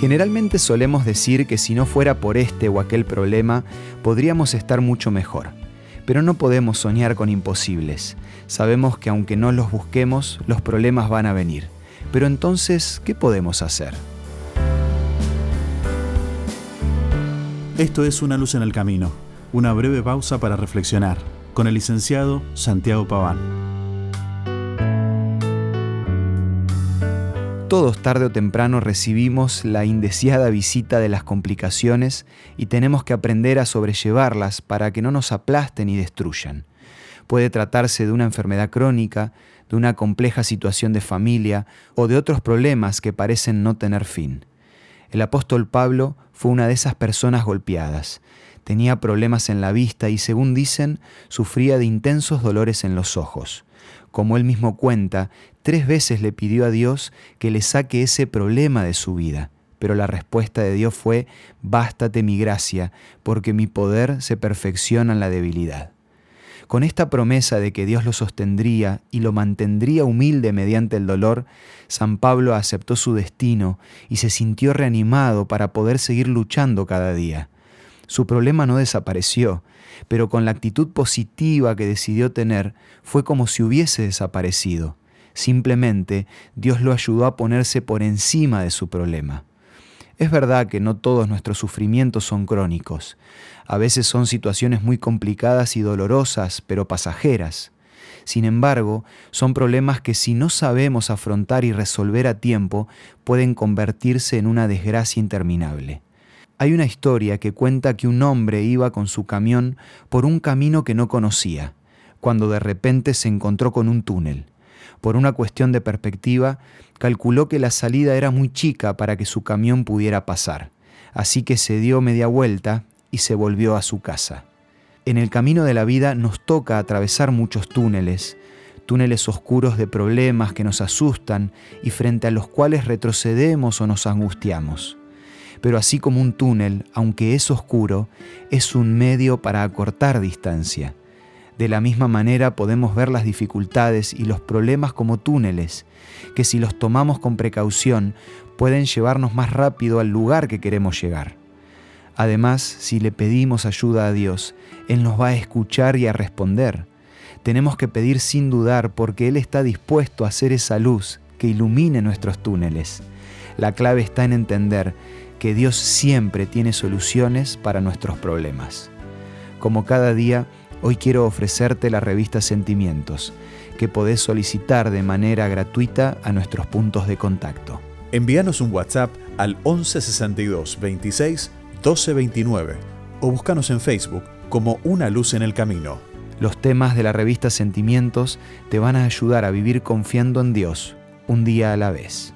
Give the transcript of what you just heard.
Generalmente solemos decir que si no fuera por este o aquel problema, podríamos estar mucho mejor. Pero no podemos soñar con imposibles. Sabemos que aunque no los busquemos, los problemas van a venir. Pero entonces, ¿qué podemos hacer? Esto es Una luz en el camino, una breve pausa para reflexionar, con el licenciado Santiago Paván. Todos tarde o temprano recibimos la indeseada visita de las complicaciones y tenemos que aprender a sobrellevarlas para que no nos aplasten y destruyan. Puede tratarse de una enfermedad crónica, de una compleja situación de familia o de otros problemas que parecen no tener fin. El apóstol Pablo fue una de esas personas golpeadas. Tenía problemas en la vista y, según dicen, sufría de intensos dolores en los ojos. Como él mismo cuenta, tres veces le pidió a Dios que le saque ese problema de su vida, pero la respuesta de Dios fue, bástate mi gracia, porque mi poder se perfecciona en la debilidad. Con esta promesa de que Dios lo sostendría y lo mantendría humilde mediante el dolor, San Pablo aceptó su destino y se sintió reanimado para poder seguir luchando cada día. Su problema no desapareció, pero con la actitud positiva que decidió tener fue como si hubiese desaparecido. Simplemente Dios lo ayudó a ponerse por encima de su problema. Es verdad que no todos nuestros sufrimientos son crónicos. A veces son situaciones muy complicadas y dolorosas, pero pasajeras. Sin embargo, son problemas que si no sabemos afrontar y resolver a tiempo, pueden convertirse en una desgracia interminable. Hay una historia que cuenta que un hombre iba con su camión por un camino que no conocía, cuando de repente se encontró con un túnel. Por una cuestión de perspectiva, calculó que la salida era muy chica para que su camión pudiera pasar, así que se dio media vuelta y se volvió a su casa. En el camino de la vida nos toca atravesar muchos túneles, túneles oscuros de problemas que nos asustan y frente a los cuales retrocedemos o nos angustiamos pero así como un túnel, aunque es oscuro, es un medio para acortar distancia. De la misma manera podemos ver las dificultades y los problemas como túneles, que si los tomamos con precaución pueden llevarnos más rápido al lugar que queremos llegar. Además, si le pedimos ayuda a Dios, Él nos va a escuchar y a responder. Tenemos que pedir sin dudar porque Él está dispuesto a hacer esa luz que ilumine nuestros túneles. La clave está en entender que Dios siempre tiene soluciones para nuestros problemas. Como cada día, hoy quiero ofrecerte la revista Sentimientos, que podés solicitar de manera gratuita a nuestros puntos de contacto. Envíanos un WhatsApp al 1162 26 1229 o búscanos en Facebook como Una Luz en el Camino. Los temas de la revista Sentimientos te van a ayudar a vivir confiando en Dios, un día a la vez.